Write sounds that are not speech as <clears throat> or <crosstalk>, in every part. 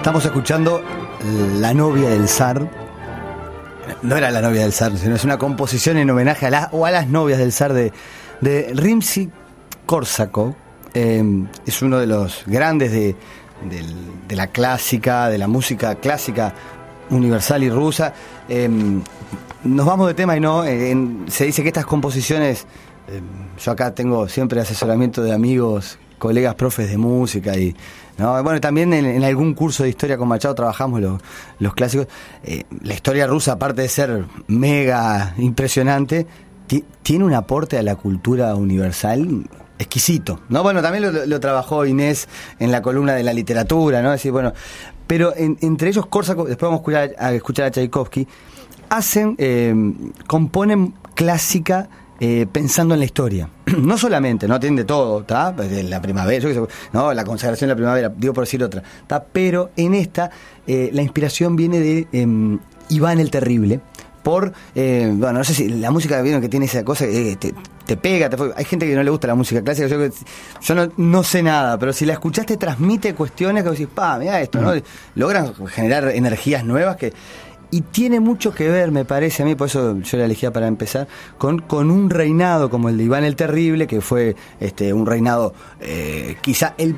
Estamos escuchando La novia del zar. No era la novia del zar, sino es una composición en homenaje a las o a las novias del zar de, de Rimsky Korsakov. Eh, es uno de los grandes de, de la clásica, de la música clásica universal y rusa. Eh, nos vamos de tema y no, eh, se dice que estas composiciones, eh, yo acá tengo siempre asesoramiento de amigos, colegas, profes de música y... ¿no? Bueno, también en, en algún curso de historia con Machado trabajamos los, clásicos. Eh, la historia rusa, aparte de ser mega impresionante, ti- tiene un aporte a la cultura universal exquisito. ¿no? Bueno, también lo, trabajó Inés en la columna de la literatura, ¿no? Decir, bueno, pero en- entre ellos Korsakov, después vamos a escuchar a, a escuchar a Tchaikovsky, hacen, eh, componen clásica eh, pensando en la historia. <clears throat> no solamente, no tienen de todo, la primavera, yo qué sé, no, la consagración de la primavera, digo por decir otra. Pero en esta, eh, la inspiración viene de eh, Iván el Terrible, por, eh, bueno, no sé si la música vieron que tiene esa cosa que te, te pega, te hay gente que no le gusta la música clásica, yo, no, no sé nada, pero si la escuchaste transmite cuestiones que vos decís, pa, mira esto, ¿no? Logran generar energías nuevas que... Y tiene mucho que ver, me parece a mí, por eso yo la elegía para empezar, con, con un reinado como el de Iván el Terrible, que fue este un reinado, eh, quizá, el,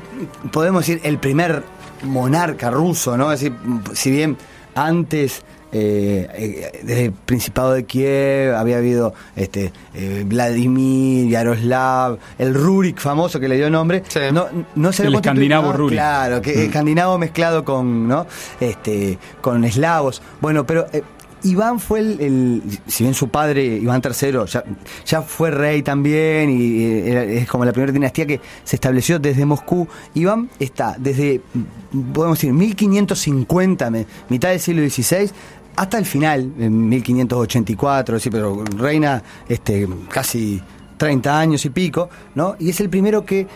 podemos decir, el primer monarca ruso, ¿no? Es decir, si bien antes eh, eh, desde el Principado de Kiev había habido este eh, Vladimir, Yaroslav, el Rurik famoso que le dio nombre, Sí. no, no se El escandinavo no, Rurik. Claro, que Mm. escandinavo mezclado con, ¿no? Este, con eslavos. Bueno, pero eh, Iván fue el, el- si bien su padre, Iván III, ya, ya fue rey también y eh, era- es como la primera dinastía que se estableció desde Moscú. Iván está desde, mm, podemos decir, 1550, me- mitad del siglo XVI, hasta el final, en 1584, sí, pero reina este, casi 30 años y pico, ¿no? Y es el primero que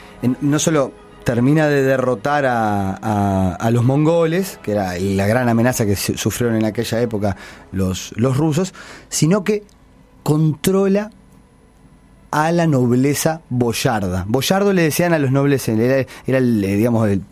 no solo termina de derrotar a, a- los mongoles, que era la gran amenaza que su- sufrieron en aquella época los, los rusos, sino que controla a la nobleza boyarda. Boyardo le decían a los nobles, era, era eh, digamos, el,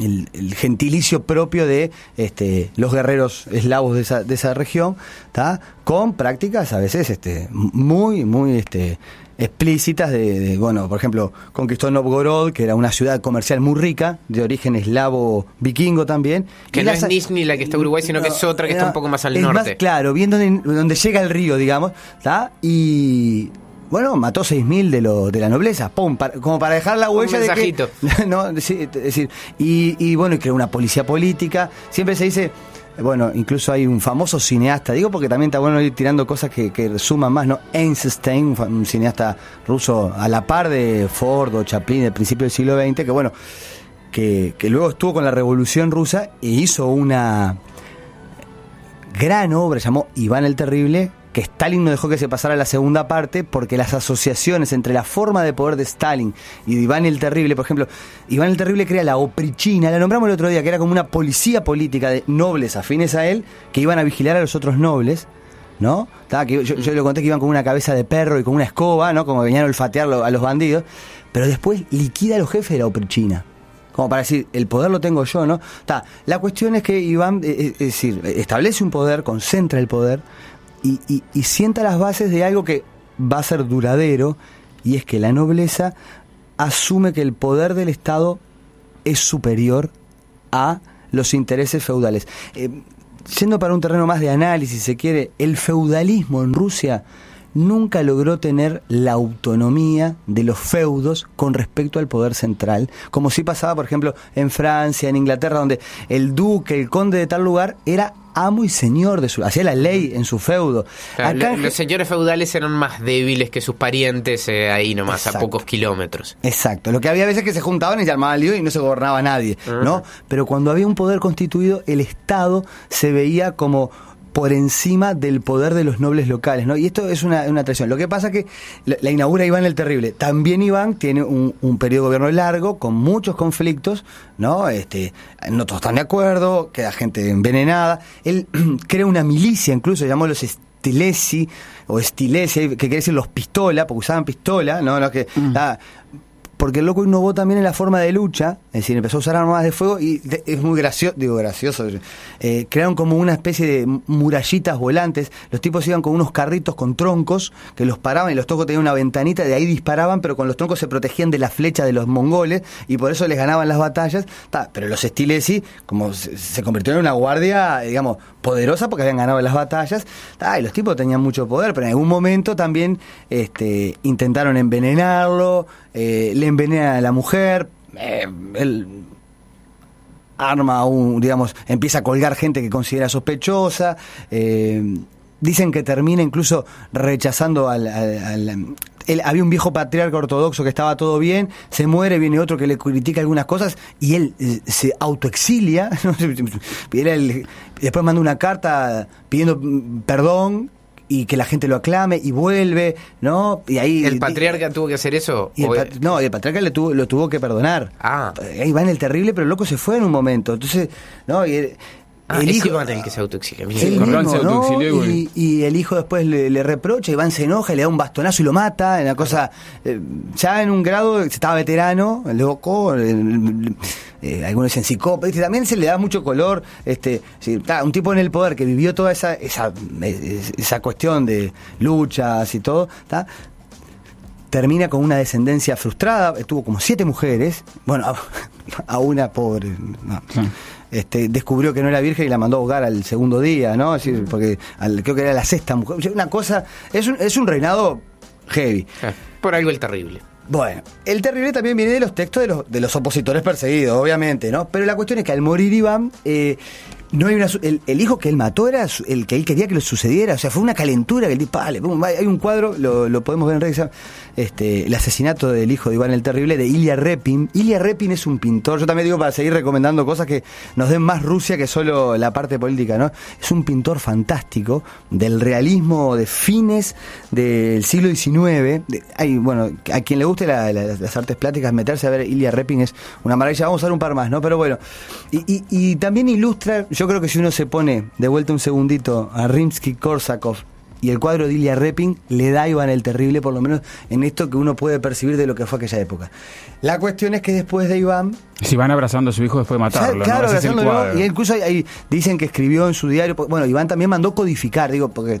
el- el gentilicio propio de este, los guerreros eslavos de esa, de esa región, ¿tá? con prácticas a veces este, muy, muy este, explícitas de, de, bueno, por ejemplo, conquistó Novgorod, que era una ciudad comercial muy rica, de origen eslavo vikingo también. Que y no las- es Nizhny la que está en Uruguay, sino que es otra que está un poco más al es norte. claro, viendo donde, donde llega el río, digamos, ¿tá? Y bueno, mató 6.000 de, lo, de la nobleza, pum, para- como para dejar la huella de que... <laughs> no, es decir, y, y bueno, y creó una policía política. Siempre se dice, bueno, incluso hay un famoso cineasta, digo porque también está bueno ir tirando cosas que, que suman más, ¿no? Einstein, un, un cineasta ruso a la par de Ford o Chaplin del principio del siglo XX, que bueno, que, que luego estuvo con la Revolución Rusa e hizo una gran obra, llamó Iván el Terrible, que Stalin no dejó que se pasara la segunda parte porque las asociaciones entre la forma de poder de Stalin y de Iván el Terrible, por ejemplo, Iván el Terrible crea la oprichina, la nombramos el otro día, que era como una policía política de nobles afines a él, que iban a vigilar a los otros nobles, ¿no? Que yo, le conté que iban con una cabeza de perro y con una escoba, ¿no? Como venían a olfatear a los bandidos, pero después liquida a los jefes de la oprichina. Como para decir, el poder lo tengo yo, ¿no? Está. La cuestión es que Iván, eh, eh, es decir, establece un poder, concentra el poder y, y- y sienta las bases de algo que va a ser duradero, y es que la nobleza asume que el poder del Estado es superior a los intereses feudales. Eh, siendo para un terreno más de análisis, si se quiere, el feudalismo en Rusia nunca logró tener la autonomía de los feudos con respecto al poder central, como sí pasaba, por ejemplo, en Francia, en Inglaterra, donde el duque, el conde de tal lugar era amo y señor de su, hacía la ley en su feudo. Claro, Acá los señores feudales eran más débiles que sus parientes eh, ahí nomás, Exacto. a pocos kilómetros. Exacto, lo que había veces que se juntaban y se armaban lío y no se gobernaba nadie, ¿no? Pero cuando había un poder constituido, el Estado se veía como por encima del poder de los nobles locales, ¿no? Y esto es una, una tradición. Lo que pasa que la, la inaugura Iván el Terrible. También Iván tiene un, un periodo de gobierno largo, con muchos conflictos, ¿no? Este, no todos están de acuerdo, queda gente envenenada. Él <clears throat> crea una milicia, incluso llamó los Stilesi, o Stilesi, que quiere decir los pistola, porque usaban pistola, ¿no? Los que, ah, porque el loco innovó también en la forma de lucha, es decir, empezó a usar armas de fuego y es muy gracioso, digo gracioso, eh, crearon como una especie de murallitas volantes, los tipos iban con unos carritos con troncos que los paraban y los troncos tenían una ventanita, de ahí disparaban, pero con los troncos se protegían de la flecha de los mongoles y por eso les ganaban las batallas, Ta, pero los Stilesi, como se, se convirtieron en una guardia, digamos, poderosa porque habían ganado las batallas, ta, y los tipos tenían mucho poder, pero en algún momento también este, intentaron envenenarlo, eh, le envenena a la mujer, eh, él arma un, digamos, empieza a colgar gente que considera sospechosa, eh, dicen que termina incluso rechazando al... al- al- había un viejo patriarca ortodoxo que estaba todo bien, se muere, viene otro que le critica algunas cosas y él eh, se autoexilia. <laughs> <laughs> después manda una carta pidiendo mm, perdón y que la gente lo aclame y vuelve, ¿no? Y ahí ¿El patriarca tuvo que hacer eso? y el ¿O- pat- no, el patriarca le tuvo, lo tuvo que perdonar. Ah. Ahí va en el terrible, pero el loco se fue en un momento. Entonces, ¿no? Y el, Ah, el hijo. Iván el que se autoexilia. y, el hijo después le, le reprocha, Iván se enoja, le da un bastonazo y lo mata, una cosa, eh, ya en un grado, estaba veterano, loco, el- eh, algunos dicen psicópata, también se le da mucho color, este, un tipo en el poder que vivió toda esa, esa, esa cuestión de luchas y todo, termina con una descendencia frustrada, tuvo como siete mujeres, bueno, a, <laughs> a una pobre, no. Sí. Este, descubrió que no era virgen y la mandó a ahogar al segundo día, ¿no? Es decir, porque al- creo que era la sexta mujer, una cosa, es un, es un reinado heavy. Ah, Por algo el terrible. Bueno, el terrible también viene de los textos de los, de los opositores perseguidos, obviamente, ¿no? Pero la cuestión es que al morir Iván, eh, no hay una, el, hijo que él mató era el que él quería que le sucediera, o sea, fue una calentura que el tipo, vale, hay un cuadro, lo, podemos ver en redes, este, el asesinato del hijo de Iván el Terrible, de Ilya Repin. Ilya Repin es un pintor, yo también digo para seguir recomendando cosas que nos den más Rusia que solo la parte política, ¿no? Es un pintor fantástico del realismo de fines del siglo XIX. Hay, bueno, a quien le guste la- la- las artes plásticas, meterse a ver Ilya Repin es una maravilla. Vamos a ver un par más, ¿no? Pero bueno, y, y- y también ilustra, creo que si uno se pone de vuelta un segundito a Rimsky-Korsakov y el cuadro de Ilya Repin le da a Iván el Terrible, por lo menos en esto que uno puede percibir de lo que fue aquella época. La cuestión es que después de Iván, Si van abrazando a su hijo después de matarlo. ¿no? Claro, el abrazándolo, cuadro. y incluso hay- dicen que escribió en su diario. Bueno, Iván también mandó codificar, digo, porque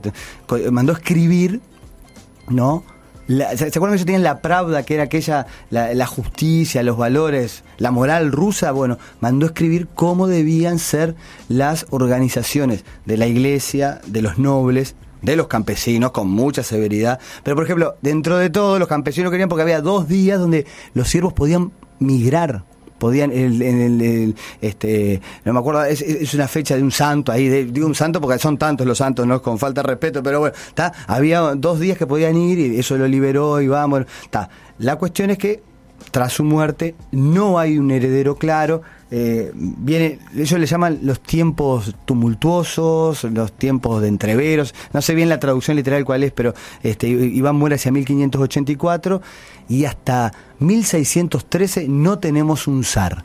mandó escribir, ¿no? La- ¿Se acuerdan que ellos tenían la Pravda, que era aquella, la, la justicia, los valores, la moral rusa? Bueno, mandó escribir cómo debían ser las organizaciones de la iglesia, de los nobles, de los campesinos, con mucha severidad. Pero, por ejemplo, dentro de todo, los campesinos querían, porque había dos días donde los siervos podían migrar podían el, el- el- este no me acuerdo es, es una fecha de un santo ahí de- digo un santo porque son tantos los santos no con falta de respeto pero bueno está había dos días que podían ir y eso lo liberó y vamos está. La cuestión es que tras su muerte no hay un heredero claro eh, viene ellos le llaman los tiempos tumultuosos los tiempos de entreveros no sé bien la traducción literal cuál es pero este Iván muere hacia 1584 y hasta 1613 no tenemos un zar.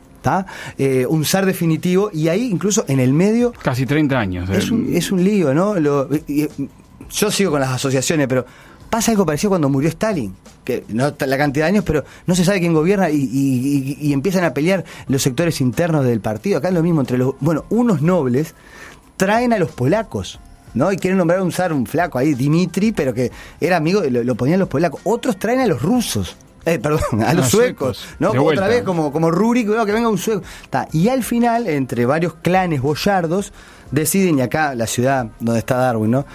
Eh, un zar definitivo y ahí incluso en el medio Casi 30 años. es eh. un, es un lío, ¿no? Lo- yo sigo con las asociaciones, pero pasa algo parecido cuando murió Stalin, que no la cantidad de años, pero no se sabe quién gobierna y, y- y- y empiezan a pelear los sectores internos del partido. Acá es lo mismo entre los, bueno, unos nobles traen a los polacos. ¿no? Y quieren nombrar un zar, un flaco ahí, Dimitri, pero que era amigo, lo, lo ponían los polacos. Otros traen a los rusos. Eh, perdón, a los los suecos. ¿no? Otra vuelta. vez como, como Rurik, que venga un sueco. Ta, Y al final, entre varios clanes boyardos, deciden, y acá la ciudad donde está Darwin, ¿no?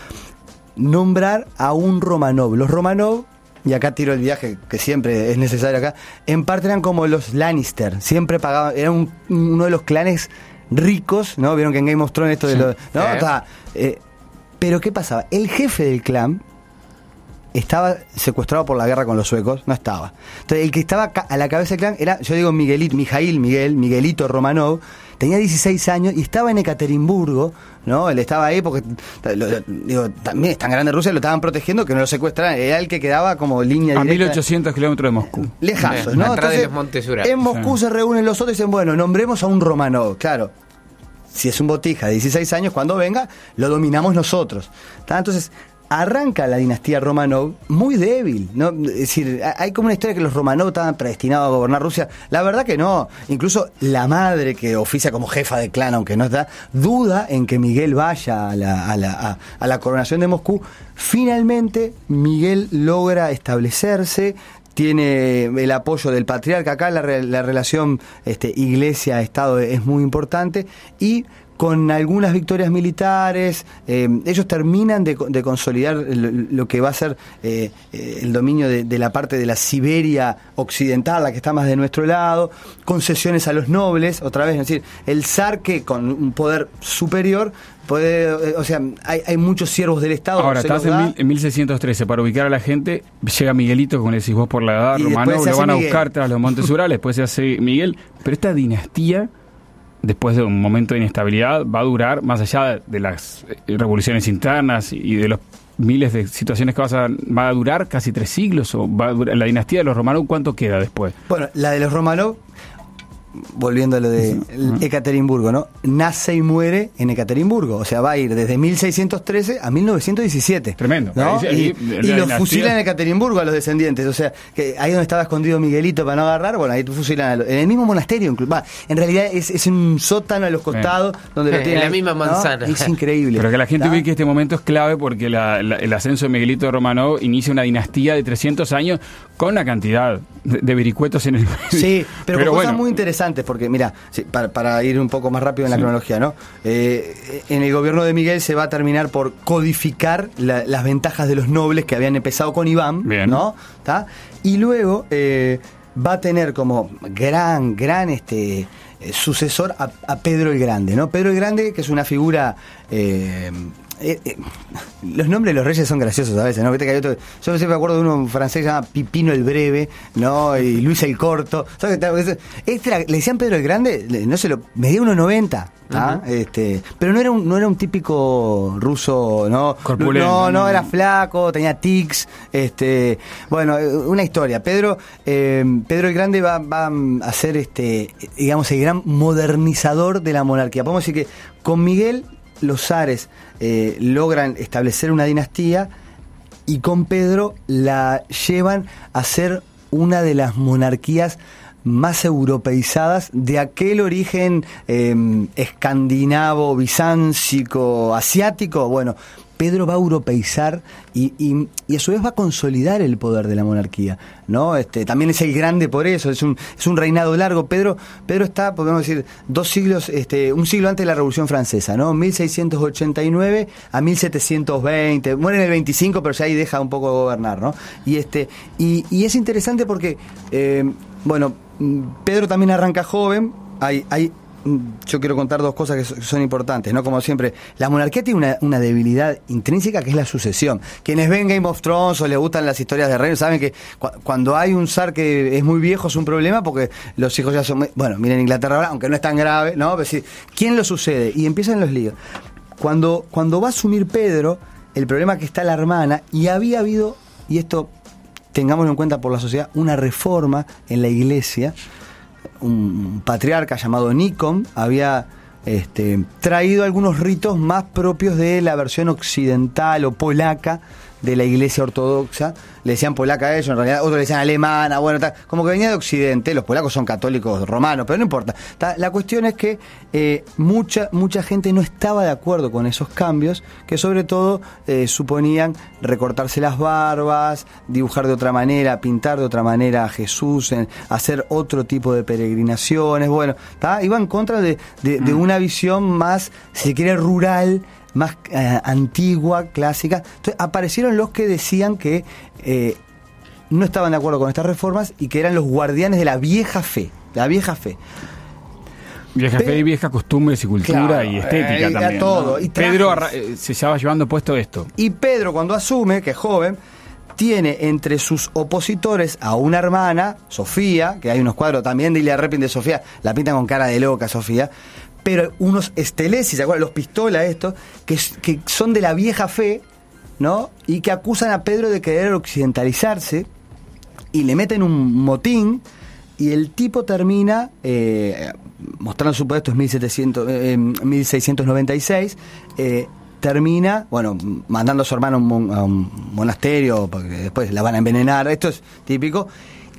Nombrar a un Romanov. Los Romanov, y acá tiro el viaje que siempre es necesario acá, en parte eran como los Lannister, siempre pagaban, era un- uno de los clanes ricos, ¿no? Vieron que en Game of Thrones esto de Sí. los... eh, pero ¿qué pasaba? El jefe del clan estaba secuestrado por la guerra con los suecos, no estaba. Entonces, el que estaba a la cabeza del clan era, yo digo Miguelito, Mijail Miguel, Miguelito Romanov, tenía 16 años y estaba en Ekaterimburgo, ¿no? Él estaba ahí porque, lo- lo- digo, también es tan grande Rusia, lo estaban protegiendo que no lo secuestraran, era el que quedaba como línea A directa. 1800 kilómetros de Moscú. Lejazos, ¿no? atrás de Entonces, los Montes. En Moscú se reúnen los otros y dicen, bueno, nombremos a un Romanov, claro. Si es un botija de 16 años, cuando venga, lo dominamos nosotros. ¿Tá? Entonces, arranca la dinastía Romanov muy débil, ¿no? Es decir, hay como una historia que los Romanov estaban predestinados a gobernar Rusia. La verdad que no. Incluso la madre que oficia como jefa de clan, aunque no está, duda en que Miguel vaya a la, a la, coronación de Moscú. Finalmente, Miguel logra establecerse, tiene el apoyo del patriarca. Acá la, la relación este, iglesia-estado es muy importante y con algunas victorias militares, eh, ellos terminan de, consolidar lo, que va a ser eh, eh, el dominio de, la parte de la Siberia occidental, la que está más de nuestro lado, concesiones a los nobles, otra vez, es decir, el zar que con un poder superior puede, o sea, hay, muchos siervos del Estado. Ahora, estás en, 1613, para ubicar a la gente, llega Miguelito, como le decís vos por la edad, romano, lo van a buscar tras los Montes Urales, después se hace Miguel, pero esta dinastía después de un momento de inestabilidad, va a durar, más allá de las eh, revoluciones internas y de los miles de situaciones que va a, va a durar casi tres siglos, o va a durar, la dinastía de los Romanov, ¿cuánto queda después? Bueno, la de los Romanov volviendo a lo de Ekaterimburgo, ¿no? Nace y muere en Ekaterimburgo. O sea, va a ir desde 1613 a 1917. Tremendo. y, los fusilan en Ekaterimburgo a los descendientes. O sea, que ahí donde estaba escondido Miguelito para no agarrar, bueno, ahí fusilan en el mismo monasterio. Va, en realidad es, es un sótano a los costados donde lo tienen. En la misma manzana. Es increíble. Pero que la gente ve que este momento es clave porque el ascenso de Miguelito Romanov inicia una dinastía de 300 años con una cantidad de, vericuetos en el Sí, <laughs> pero, pero cosas muy interesantes, porque mira, para, ir un poco más rápido en la cronología, ¿no? Eh, en el gobierno de Miguel se va a terminar por codificar las ventajas de los nobles que habían empezado con Iván, ¿no? Y luego eh, va a tener como gran, gran este eh, sucesor a, Pedro el Grande, ¿no? Pedro el Grande, que es una figura eh, eh, los nombres de los reyes son graciosos a veces, ¿no? Que hay otro, yo siempre me acuerdo de uno francés que se llama Pipino el Breve, ¿no? Y Luis el Corto. Este le decían Pedro el Grande, no sé, lo, medía 1,90. ¿ah? este, pero no era un, no era un típico ruso, ¿no? No, no, era flaco, tenía tics, este, bueno, eh, una historia. Pedro, Pedro el Grande va, va, a ser este, digamos, el gran modernizador de la monarquía. Podemos decir que con Miguel los zares eh, logran establecer una dinastía y con Pedro la llevan a ser una de las monarquías más europeizadas de aquel origen em, escandinavo, bizáncico, asiático. Bueno, Pedro va a europeizar y, y, a su vez va a consolidar el poder de la monarquía, ¿no? Este, también es el grande por eso, es un, es un reinado largo. Pedro, Pedro está, podemos decir, dos siglos, este, un siglo antes de la Revolución Francesa, ¿no? 1689 a 1720, muere en el 25, pero ya ahí deja un poco de gobernar, ¿no? Y este, y, y es interesante porque, eh, bueno, Pedro también arranca joven, hay, yo quiero contar dos cosas que son importantes, ¿no? Como siempre, la monarquía tiene una, debilidad intrínseca que es la sucesión. Quienes ven Game of Thrones o les gustan las historias de reyes saben que cuando hay un zar que es muy viejo es un problema porque los hijos ya son... bueno, miren Inglaterra ahora, aunque no es tan grave, ¿no? Pero sí, ¿quién lo sucede? Y empiezan los líos. Cuando, cuando va a asumir Pedro, el problema es que está la hermana y había habido, y esto tengámoslo en cuenta por la sociedad, una reforma en la iglesia un patriarca llamado Nikon había este, traído algunos ritos más propios de la versión occidental o polaca de la iglesia ortodoxa, le decían polaca a ellos, en realidad otros le decían alemana, bueno, como que venía de Occidente, los polacos son católicos romanos, pero no importa. la cuestión es que eh, mucha, mucha gente no estaba de acuerdo con esos cambios, que sobre todo eh, suponían recortarse las barbas, dibujar de otra manera, pintar de otra manera a Jesús, hacer otro tipo de peregrinaciones, bueno, iba en contra de, de mm. una visión más, si se quiere, rural, más eh, antigua, clásica. Entonces aparecieron los que decían que eh, no estaban de acuerdo con estas reformas y que eran los guardianes de la vieja fe, la vieja fe. Vieja fe y vieja costumbres y cultura y estética eh, también. Todo. Y Pedro se estaba llevando puesto esto. Y Pedro cuando asume, que es joven, tiene entre sus opositores a una hermana, Sofía, que hay unos cuadros también de Ilya Repin de Sofía, la pintan con cara de loca Sofía, pero unos estelesis, ¿se acuerdan? Los pistolas estos, que, que son de la vieja fe, ¿no? Y que acusan a Pedro de querer occidentalizarse y le meten un motín y el tipo termina eh, mostrando su puesto en 1700, 1696 eh, termina, bueno, mandando a su hermano a un, monasterio, porque después la van a envenenar, esto es típico,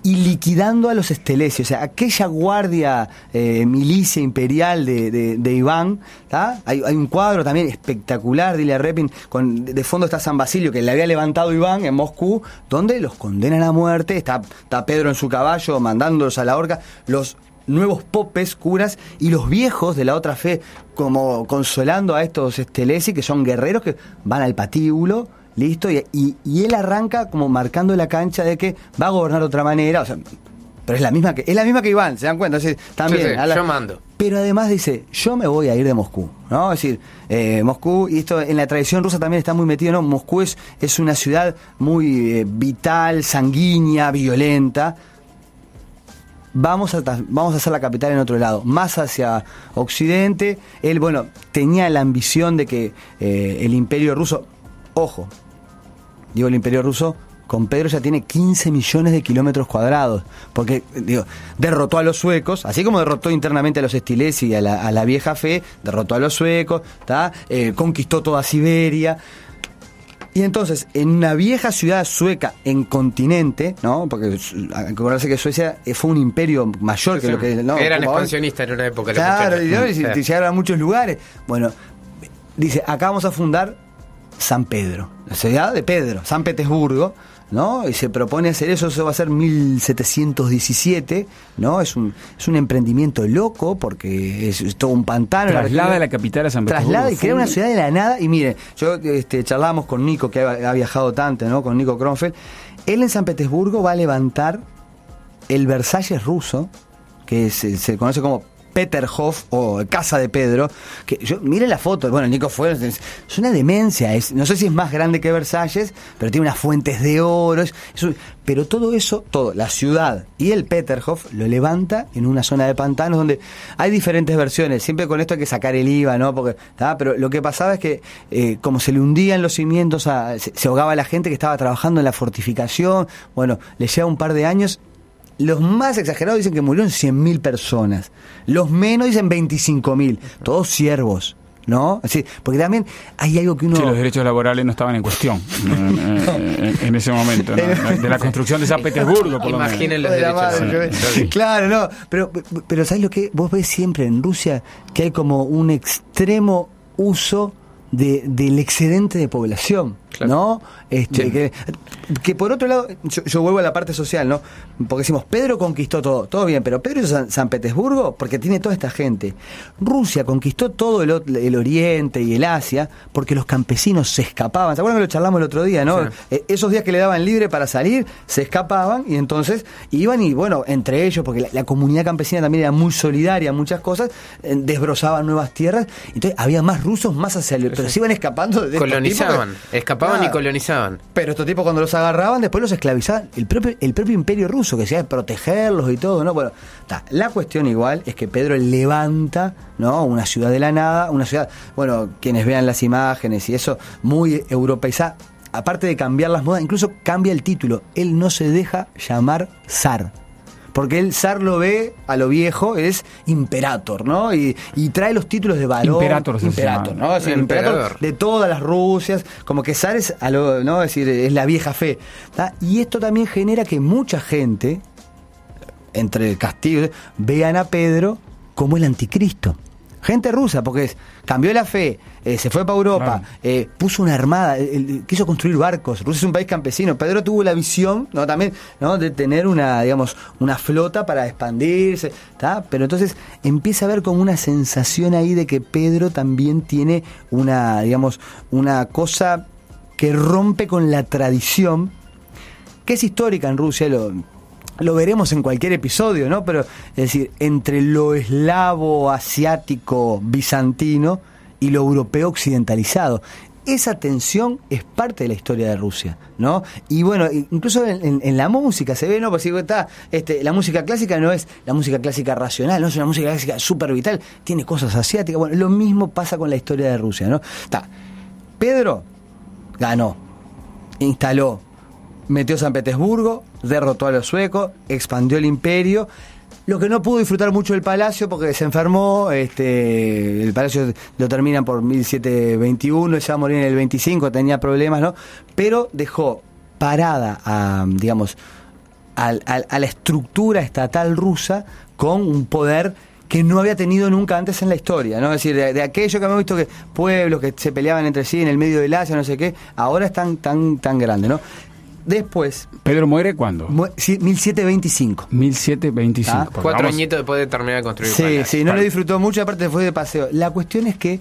y liquidando a los estelesios, o sea, aquella guardia eh, milicia imperial de, de, Iván, hay, hay, un cuadro también espectacular, dile a Repin, con, de fondo está San Basilio, que le había levantado Iván en Moscú, donde los condenan a muerte, está, está Pedro en su caballo mandándolos a la horca, los nuevos popes, curas, y los viejos de la otra fe, como consolando a estos estelesi, que son guerreros que van al patíbulo, listo, y, y, él arranca como marcando la cancha de que va a gobernar de otra manera, o sea, pero es la misma que es la misma que Iván, se dan cuenta, también. yo mando. Pero además dice, yo me voy a ir de Moscú, ¿no? Es decir, eh, Moscú, y esto en la tradición rusa también está muy metido, ¿no? Moscú es, es una ciudad muy eh, vital, sanguínea, violenta, vamos a, vamos a hacer la capital en otro lado, más hacia occidente. Él, bueno, tenía la ambición de que eh, el imperio ruso, ojo, digo el imperio ruso, con Pedro ya tiene 15 millones de kilómetros cuadrados, porque digo, derrotó a los suecos, así como derrotó internamente a los estilesi y a la, vieja fe, derrotó a los suecos, eh, conquistó toda Siberia. Y entonces, en una vieja ciudad sueca en continente, ¿no? Porque acordarse que Suecia fue un imperio mayor que lo que. No, Eran expansionistas en una época. Claro, y, llegaron a muchos lugares. Bueno, dice, acá vamos a fundar San Pedro, la ciudad de Pedro, San Petersburgo ¿no? Y se propone hacer eso, eso va a ser 1717, ¿no? Es un, es un emprendimiento loco porque es, todo un pantano. Traslada la capital a San Petersburgo. Traslada y crea una ciudad de la nada. Y mire, yo este, charlábamos con Nico, que ha, viajado tanto, ¿no? Con Nico Kronfeld. Él en San Petersburgo va a levantar el Versalles ruso, que se conoce como Peterhof o Casa de Pedro, que yo mire la foto, bueno, Nico fue, es, una demencia, es, no sé si es más grande que Versalles, pero tiene unas fuentes de oro, pero todo eso, todo, la ciudad y el Peterhof lo levanta en una zona de pantanos donde hay diferentes versiones, siempre con esto hay que sacar el IVA, ¿no? Porque, pero lo que pasaba es que eh, como se le hundían los cimientos, se, se ahogaba la gente que estaba trabajando en la fortificación, bueno, le lleva un par de años los más exagerados dicen que murieron 100.000 personas. Los menos dicen 25.000. Todos siervos. ¿no? Así, porque también hay algo que uno... Sí, los derechos laborales no estaban en cuestión <laughs> en, ese momento, de la construcción de San Petersburgo, por Imaginen los derechos Claro, no, pero, pero ¿sabes lo que? Vos ves siempre en Rusia que hay como un extremo uso de, del excedente de población, ¿no? Este, que, por otro lado, yo, vuelvo a la parte social, ¿no? Porque decimos, Pedro conquistó todo, todo bien, pero Pedro hizo San, Petersburgo porque tiene toda esta gente. Rusia conquistó todo el, Oriente y el Asia porque los campesinos se escapaban. ¿Se acuerdan que lo charlamos el otro día, no? Eh, esos días que le daban libre para salir, se escapaban y entonces iban y, bueno, entre ellos, porque la, comunidad campesina también era muy solidaria muchas cosas, eh, desbrozaban nuevas tierras, entonces había más rusos más hacia el... Pero se iban escapando de... Colonizaban, escapaban y colonizaban. Pero estos tipos cuando los agarraban, después los esclavizaban. El propio, el propio imperio ruso, que se de protegerlos y todo, ¿no? Bueno, la cuestión igual es que Pedro levanta, ¿no? Una ciudad de la nada, una ciudad, bueno, quienes vean las imágenes y eso, muy europeizada. Aparte de cambiar las modas, incluso cambia el título. Él no se deja llamar zar porque el zar lo ve a lo viejo, es imperator, ¿no? Y, trae los títulos de valor. Imperator, imperator, ¿no? Es imperator de todas las Rusias, como que zar es, a lo, ¿no? es decir, es la vieja fe. Y esto también genera que mucha gente, entre castigos, vean a Pedro como el anticristo gente rusa, porque es, cambió la fe, eh, se fue para Europa, eh, puso una armada, quiso construir barcos. Rusia es un país campesino. Pedro tuvo la visión, ¿no? También, ¿no? De tener una, digamos, una flota para expandirse, ¿está? Pero entonces empieza a haber como una sensación ahí de que Pedro también tiene una, digamos, una cosa que rompe con la tradición que es histórica en Rusia, lo, lo veremos en cualquier episodio, ¿no? Pero, es decir, entre lo eslavo, asiático, bizantino y lo europeo occidentalizado. Esa tensión es parte de la historia de Rusia, ¿no? Y bueno, incluso en, la música se ve, ¿no? Pues está, este, la música clásica no es la música clásica racional, no es una música clásica súper vital, tiene cosas asiáticas. Bueno, lo mismo pasa con la historia de Rusia, ¿no? Está. Pedro ganó, instaló metió San Petersburgo, derrotó a los suecos, expandió el imperio, Lo que no pudo disfrutar mucho el palacio porque se enfermó, este, el palacio lo terminan por 1721, ya morir en el 25, tenía problemas, ¿no? Pero dejó parada a, digamos, a, la estructura estatal rusa con un poder que no había tenido nunca antes en la historia, ¿no? Es decir, de, aquello que hemos visto que pueblos que se peleaban entre sí en el medio del Asia, no sé qué, ahora están tan, tan grandes, ¿no? Después. ¿Pedro muere cuándo? 1725. 1725. ¿Ah? Cuatro añitos después de terminar de construir. Sí, sí, no le disfrutó mucho, aparte fue de paseo. La cuestión es que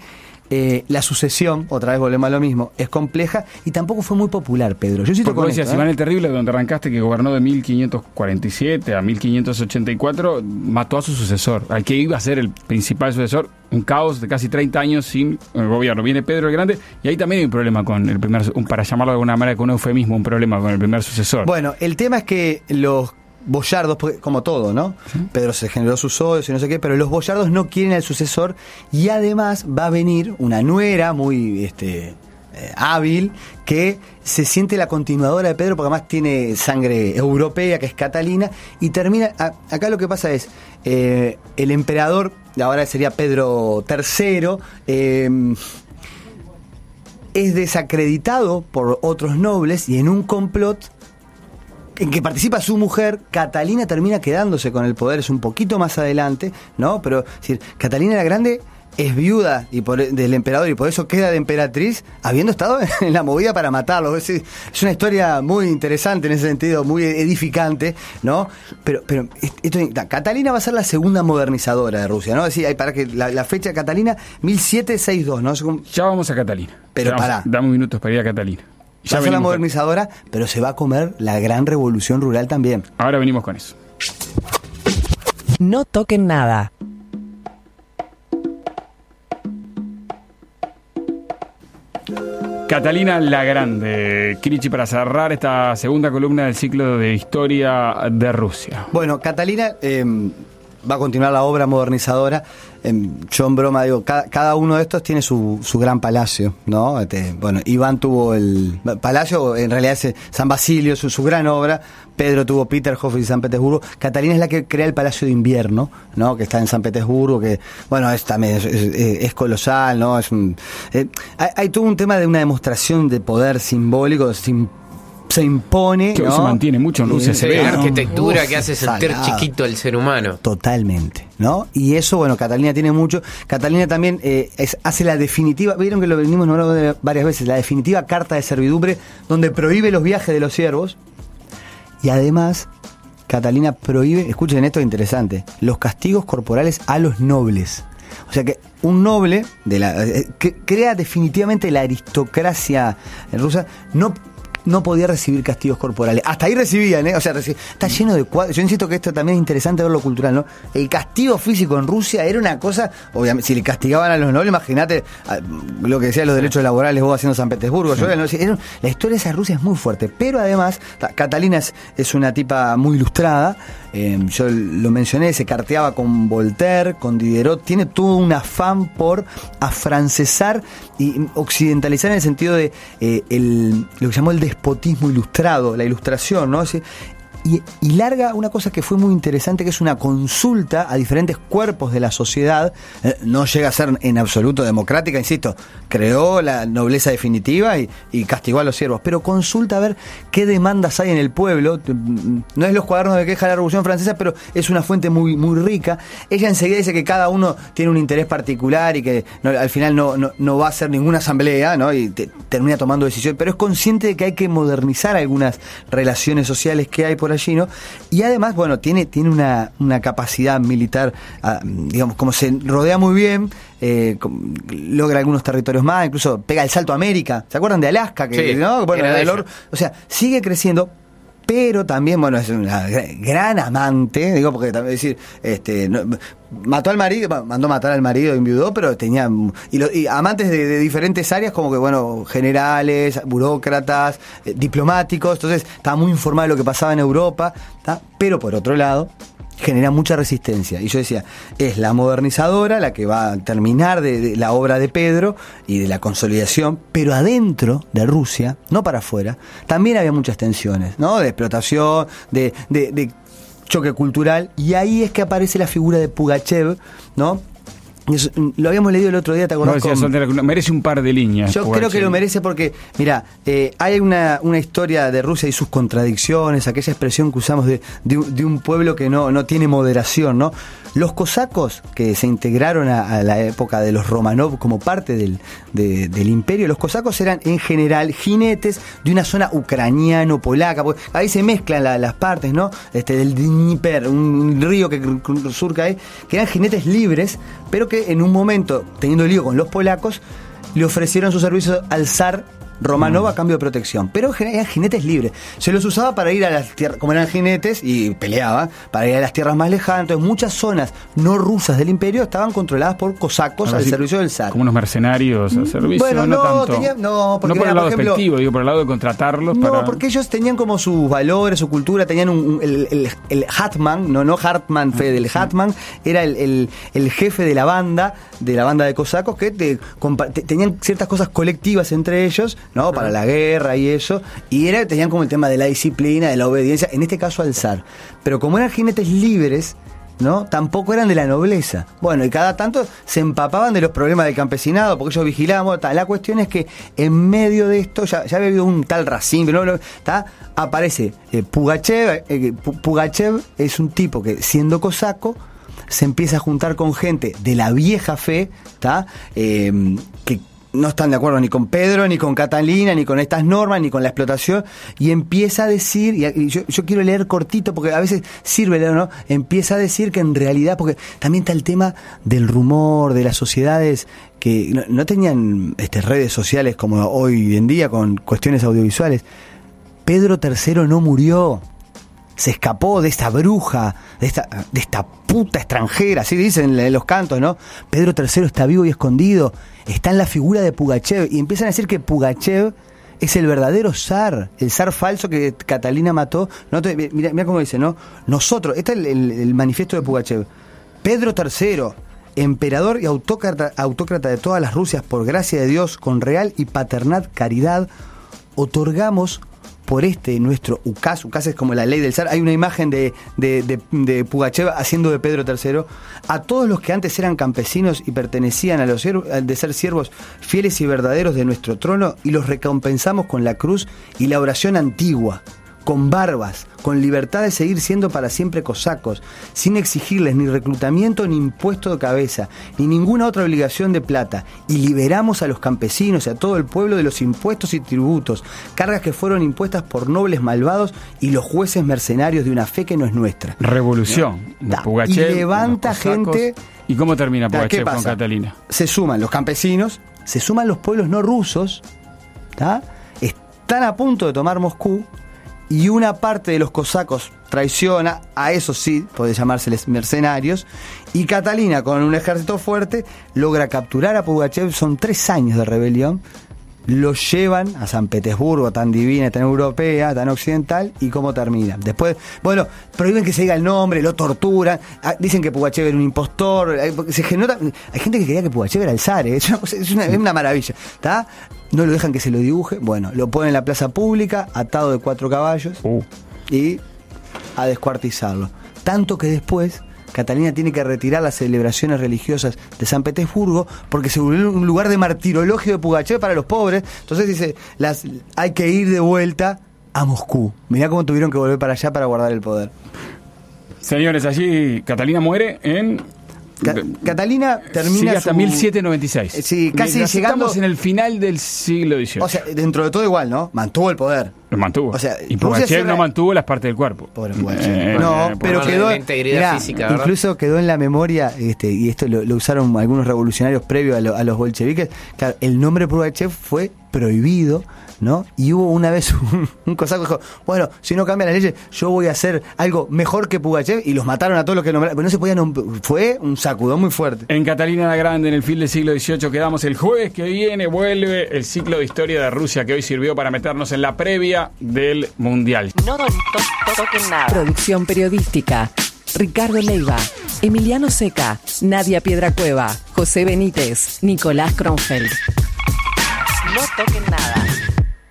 eh, la sucesión, otra vez volvemos a lo mismo, es compleja y tampoco fue muy popular, Pedro. Yo sí Porque decías, ¿eh? Iván el Terrible, donde arrancaste, que gobernó de 1547 a 1584, mató a su sucesor, al que iba a ser el principal sucesor. Un caos de casi 30 años sin el gobierno. Viene Pedro el Grande y ahí también hay un problema con el primer, un, para llamarlo de alguna manera con un eufemismo, un problema con el primer sucesor. Bueno, el tema es que los boyardos, como todo, ¿no? Pedro se generó sus odios y no sé qué, pero los boyardos no quieren al sucesor y además va a venir una nuera muy este, eh, hábil que se siente la continuadora de Pedro porque además tiene sangre europea, que es Catalina, y termina, acá lo que pasa es, eh, el emperador, ahora sería Pedro III, eh, es desacreditado por otros nobles y en un complot en que participa su mujer, Catalina termina quedándose con el poder, es un poquito más adelante, ¿no? Pero, es decir, Catalina la Grande es viuda y por, del emperador y por eso queda de emperatriz, habiendo estado en la movida para matarlo. Es, es, una historia muy interesante en ese sentido, muy edificante, ¿no? Pero, pero esto, Catalina va a ser la segunda modernizadora de Rusia, ¿no? Es decir, hay para que la, fecha de Catalina, 1762, ¿no? Ya vamos a Catalina. Pero para. Damos minutos para ir a Catalina. Ya va a la modernizadora, pero se va a comer la gran revolución rural también. Ahora venimos con eso. No toquen nada. Catalina la Grande, Kirichi, para cerrar esta segunda columna del ciclo de historia de Rusia. Bueno, Catalina eh, va a continuar la obra modernizadora. Yo en broma digo, cada, uno de estos tiene su, su gran palacio, ¿no? Este, bueno, Iván tuvo el palacio, en realidad es San Basilio, su, su gran obra. Pedro tuvo Peterhof y San Petersburgo. Catalina es la que crea el Palacio de Invierno, ¿no? Que está en San Petersburgo, que, bueno, es también es, colosal, ¿no? Es eh, hay, hay, todo un tema de una demostración de poder simbólico, sin se impone. Que se mantiene mucho en Rusia. se ve. La arquitectura que hace sentir chiquito el ser humano. Totalmente, ¿no? Y eso, bueno, Catalina tiene mucho. Catalina también eh, hace la definitiva, vieron que lo venimos nombrando varias veces, la definitiva carta de servidumbre, donde prohíbe los viajes de los siervos. Y además, Catalina prohíbe, escuchen esto interesante, los castigos corporales a los nobles. O sea que un noble de la eh, que crea definitivamente la aristocracia rusa no no podía recibir castigos corporales. Hasta ahí recibían, ¿eh? O sea, está lleno de cuadros. Yo insisto que esto también es interesante ver lo cultural, ¿no? El castigo físico en Rusia era una cosa, obviamente, si le castigaban a los nobles, imagínate lo que decía los derechos laborales vos haciendo San Petersburgo. Yo, la historia de esa Rusia es muy fuerte, pero además, Catalina es, una tipa muy ilustrada. Eh, yo lo mencioné, se carteaba con Voltaire, con Diderot, tiene todo un afán por afrancesar y occidentalizar en el sentido de eh, el, lo que llamó el despotismo ilustrado, la ilustración, ¿no? Y, larga una cosa que fue muy interesante, que es una consulta a diferentes cuerpos de la sociedad. Eh, no llega a ser en absoluto democrática, insisto, creó la nobleza definitiva y, castigó a los siervos, pero consulta a ver qué demandas hay en el pueblo. No es los cuadernos de queja de la Revolución Francesa, pero es una fuente muy, muy rica. Ella enseguida dice que cada uno tiene un interés particular y que al final no, no, va a ser ninguna asamblea, ¿no? Y termina tomando decisiones, pero es consciente de que hay que modernizar algunas relaciones sociales que hay por Y además, bueno, tiene, tiene una, una capacidad militar, ah, digamos, como se rodea muy bien, eh, logra algunos territorios más, incluso pega el salto a América. ¿Se acuerdan de Alaska? Que, ¿no? bueno, o sea, sigue creciendo, pero también, bueno, es una gran amante, digo, porque también decir, este, mató al marido, mandó matar al marido, enviudó, pero tenía, y, amantes de, diferentes áreas, como que, bueno, generales, burócratas, eh, diplomáticos, entonces estaba muy informado de lo que pasaba en Europa, pero por otro lado, genera mucha resistencia. Y yo decía, es la modernizadora la que va a terminar de, la obra de Pedro y de la consolidación, pero adentro de Rusia, no para afuera, también había muchas tensiones, ¿no? De explotación, de, de choque cultural, y ahí es que aparece la figura de Pugachev, ¿no? Lo habíamos leído el otro día, ¿te acordás? merece un par de líneas. Yo creo que lo merece porque, mira, eh, hay una, una, historia de Rusia y sus contradicciones, aquella expresión que usamos de, de, un pueblo que no, no tiene moderación, ¿no? Los cosacos que se integraron a, la época de los Romanov como parte del, del imperio, los cosacos eran en general jinetes de una zona ucraniano-polaca, ahí se mezclan las partes, ¿no? Este, del Dnieper, un, río que surca ahí, que eran jinetes libres, pero que en un momento, teniendo lío con los polacos, le ofrecieron sus servicios al zar Romanov a mm. cambio de protección. Pero eran jinetes libres. Se los usaba para ir a las tierras, como eran jinetes y peleaba, para ir a las tierras más lejanas. Entonces, muchas zonas no rusas del imperio estaban controladas por cosacos al servicio del zar. Como unos mercenarios al servicio. Bueno, no, no, tanto. no, porque por el lado despectivo, digo, por el lado de contratarlos. No, porque ellos tenían como sus valores, su cultura, tenían un, el, el, Hatman, no, no Hartman ah, Fede, el Hatman era el, jefe de la banda, de la banda de cosacos, que tenían ciertas cosas colectivas entre ellos ¿no? Para la guerra y eso. Y era, tenían como el tema de la disciplina, de la obediencia, en este caso al zar. Pero como eran jinetes libres, ¿no? Tampoco eran de la nobleza. Bueno, y cada tanto se empapaban de los problemas del campesinado, porque ellos vigilaban. La cuestión es que en medio de esto ya, ya había habido un tal racín, ¿no? aparece eh, Pugachev. Eh, Pugachev es un tipo que, siendo cosaco, se empieza a juntar con gente de la vieja fe, ¿está? Eh, que no están de acuerdo ni con Pedro, ni con Catalina, ni con estas normas, ni con la explotación, y empieza a decir, y yo, quiero leer cortito porque a veces sirve leer, ¿no? Empieza a decir que en realidad, porque también está el tema del rumor, de las sociedades que no, tenían este, redes sociales como hoy en día con cuestiones audiovisuales. Pedro III no murió, se escapó de esta bruja, de esta, de esta puta extranjera, así dicen en los cantos, ¿no? Pedro III está vivo y escondido, está en la figura de Pugachev, y empiezan a decir que Pugachev es el verdadero zar, el zar falso que Catalina mató. No mira, cómo dice, ¿no? Nosotros, este es el, manifiesto de Pugachev. Pedro III, emperador y autócrata, autócrata de todas las Rusias, por gracia de Dios, con real y paternal caridad, otorgamos por este nuestro UCAS, UCAS es como la ley del zar, hay una imagen de, de, Pugachev haciendo de Pedro III, a todos los que antes eran campesinos y pertenecían a los de ser siervos fieles y verdaderos de nuestro trono y los recompensamos con la cruz y la oración antigua con barbas, con libertad de seguir siendo para siempre cosacos, sin exigirles ni reclutamiento ni impuesto de cabeza, ni ninguna otra obligación de plata, y liberamos a los campesinos y a todo el pueblo de los impuestos y tributos, cargas que fueron impuestas por nobles malvados y los jueces mercenarios de una fe que no es nuestra. Revolución. y levanta gente... ¿Y cómo termina Pugachev con Catalina? Se suman los campesinos, se suman los pueblos no rusos, están a punto de tomar Moscú, y una parte de los cosacos traiciona, a eso sí, puede llamárseles mercenarios, y Catalina, con un ejército fuerte, logra capturar a Pugachev, son tres años de rebelión, lo llevan a San Petersburgo, tan divina, tan europea, tan occidental, y cómo termina. Después, bueno, prohíben que se diga el nombre, lo torturan, ah, dicen que Pugachev era un impostor, se hay gente que quería que Pugachev era el zar, eh, <laughs> es, una, maravilla, ¿está? No lo dejan que se lo dibuje, bueno, lo ponen en la plaza pública, atado de cuatro caballos, uh. y a descuartizarlo. Tanto que después Catalina tiene que retirar las celebraciones religiosas de San Petersburgo porque se volvió un lugar de martirologio de Pugachev para los pobres. Entonces dice, hay que ir de vuelta a Moscú. Mirá cómo tuvieron que volver para allá para guardar el poder. Señores, allí Catalina muere en Catalina termina hasta 1796. Sí, casi llegando estamos en el final del siglo XVIII. O sea, dentro de todo igual, ¿no? Mantuvo el poder. Lo mantuvo. O sea, y Pugachev no mantuvo las partes del cuerpo. Pobre eh, no, pero quedó incluso quedó en la memoria este y esto lo, usaron algunos revolucionarios previos a, a los bolcheviques. Claro, el nombre Pugachev fue prohibido ¿no? Y hubo una vez <laughs> un, cosaco que dijo, bueno, si no cambian las leyes, yo voy a hacer algo mejor que Pugachev y los mataron a todos los que nombraron. Pero no se podían, fue un sacudón muy fuerte. En Catalina la Grande, en el fin del siglo XVIII, quedamos el jueves que viene, vuelve el ciclo de historia de Rusia que hoy sirvió para meternos en la previa del Mundial. No toquen nada. Producción periodística. Ricardo Leiva, Emiliano Seca, Nadia Piedracueva, José Benítez, Nicolás Kronfeld. No toquen nada.